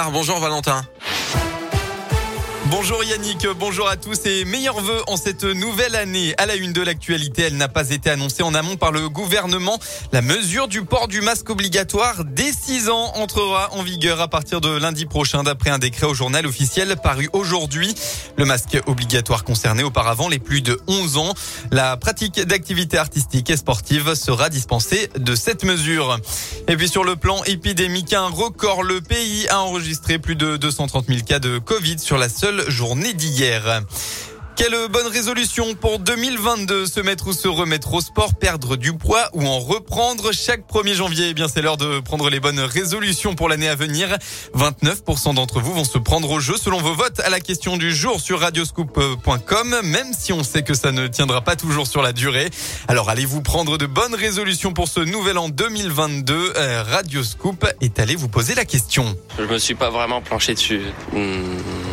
Ah, bonjour Valentin. Bonjour Yannick, bonjour à tous et meilleurs vœux en cette nouvelle année. À la une de l'actualité, elle n'a pas été annoncée en amont par le gouvernement. La mesure du port du masque obligatoire dès 6 ans entrera en vigueur à partir de lundi prochain d'après un décret au journal officiel paru aujourd'hui. Le masque obligatoire concerné auparavant les plus de 11 ans. La pratique d'activités artistiques et sportives sera dispensée de cette mesure. Et puis sur le plan épidémique, un record, le pays a enregistré plus de 230 000 cas de Covid sur la seule journée d'hier. Quelle bonne résolution pour 2022, se mettre ou se remettre au sport, perdre du poids ou en reprendre chaque 1er janvier. Eh bien, c'est l'heure de prendre les bonnes résolutions pour l'année à venir. 29% d'entre vous vont se prendre au jeu selon vos votes à la question du jour sur radioscoop.com, même si on sait que ça ne tiendra pas toujours sur la durée. Alors, allez-vous prendre de bonnes résolutions pour ce nouvel an 2022? Euh, Radioscoop est allé vous poser la question. Je me suis pas vraiment planché dessus. Hmm.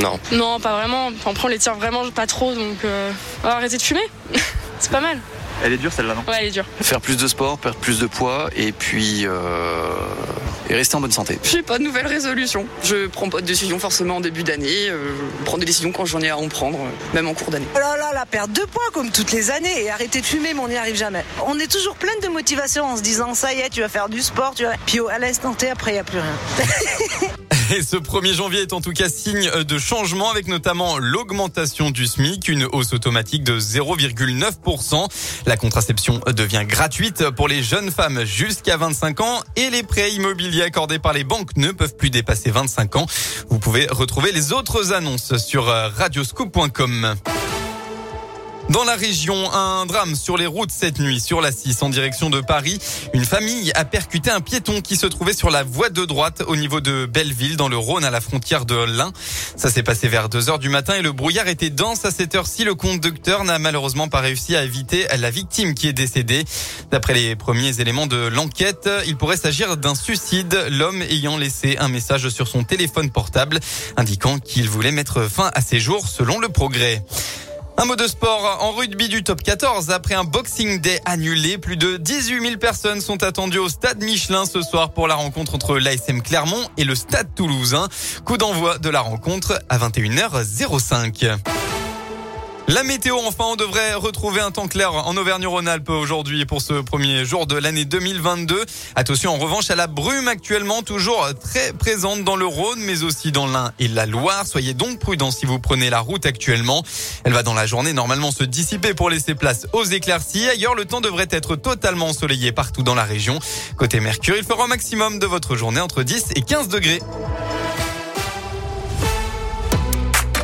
Non. Non, pas vraiment. Après, on les tire vraiment pas trop, donc euh, on va arrêter de fumer. c'est pas mal. Elle est dure celle-là, non? Ouais, elle est dure. Faire plus de sport, perdre plus de poids et puis euh, et rester en bonne santé. J'ai pas de nouvelle résolution. Je prends pas de décision forcément en début d'année. Euh, je prends des décisions quand j'en ai à en prendre, euh, même en cours d'année. Oh là là, la perte de poids comme toutes les années et arrêter de fumer, mais on n'y arrive jamais. On est toujours pleine de motivation en se disant ça y est, tu vas faire du sport, tu vas. Puis à l'instant T, après, il n'y a plus rien. Et ce 1er janvier est en tout cas signe de changement avec notamment l'augmentation du SMIC, une hausse automatique de 0,9%. La contraception devient gratuite pour les jeunes femmes jusqu'à 25 ans et les prêts immobiliers accordés par les banques ne peuvent plus dépasser 25 ans. Vous pouvez retrouver les autres annonces sur radioscoop.com. Dans la région, un drame sur les routes cette nuit sur la 6 en direction de Paris. Une famille a percuté un piéton qui se trouvait sur la voie de droite au niveau de Belleville dans le Rhône à la frontière de l'Ain. Ça s'est passé vers 2 heures du matin et le brouillard était dense à cette heure-ci. Le conducteur n'a malheureusement pas réussi à éviter la victime qui est décédée. D'après les premiers éléments de l'enquête, il pourrait s'agir d'un suicide, l'homme ayant laissé un message sur son téléphone portable indiquant qu'il voulait mettre fin à ses jours selon le progrès. Un mot de sport en rugby du top 14. Après un Boxing Day annulé, plus de 18 000 personnes sont attendues au stade Michelin ce soir pour la rencontre entre l'ASM Clermont et le stade toulousain. Coup d'envoi de la rencontre à 21h05. La météo, enfin, on devrait retrouver un temps clair en Auvergne-Rhône-Alpes aujourd'hui pour ce premier jour de l'année 2022. Attention en revanche à la brume actuellement toujours très présente dans le Rhône, mais aussi dans l'Ain et la Loire. Soyez donc prudents si vous prenez la route actuellement. Elle va dans la journée normalement se dissiper pour laisser place aux éclaircies. Ailleurs, le temps devrait être totalement ensoleillé partout dans la région. Côté Mercure, il fera au maximum de votre journée entre 10 et 15 degrés.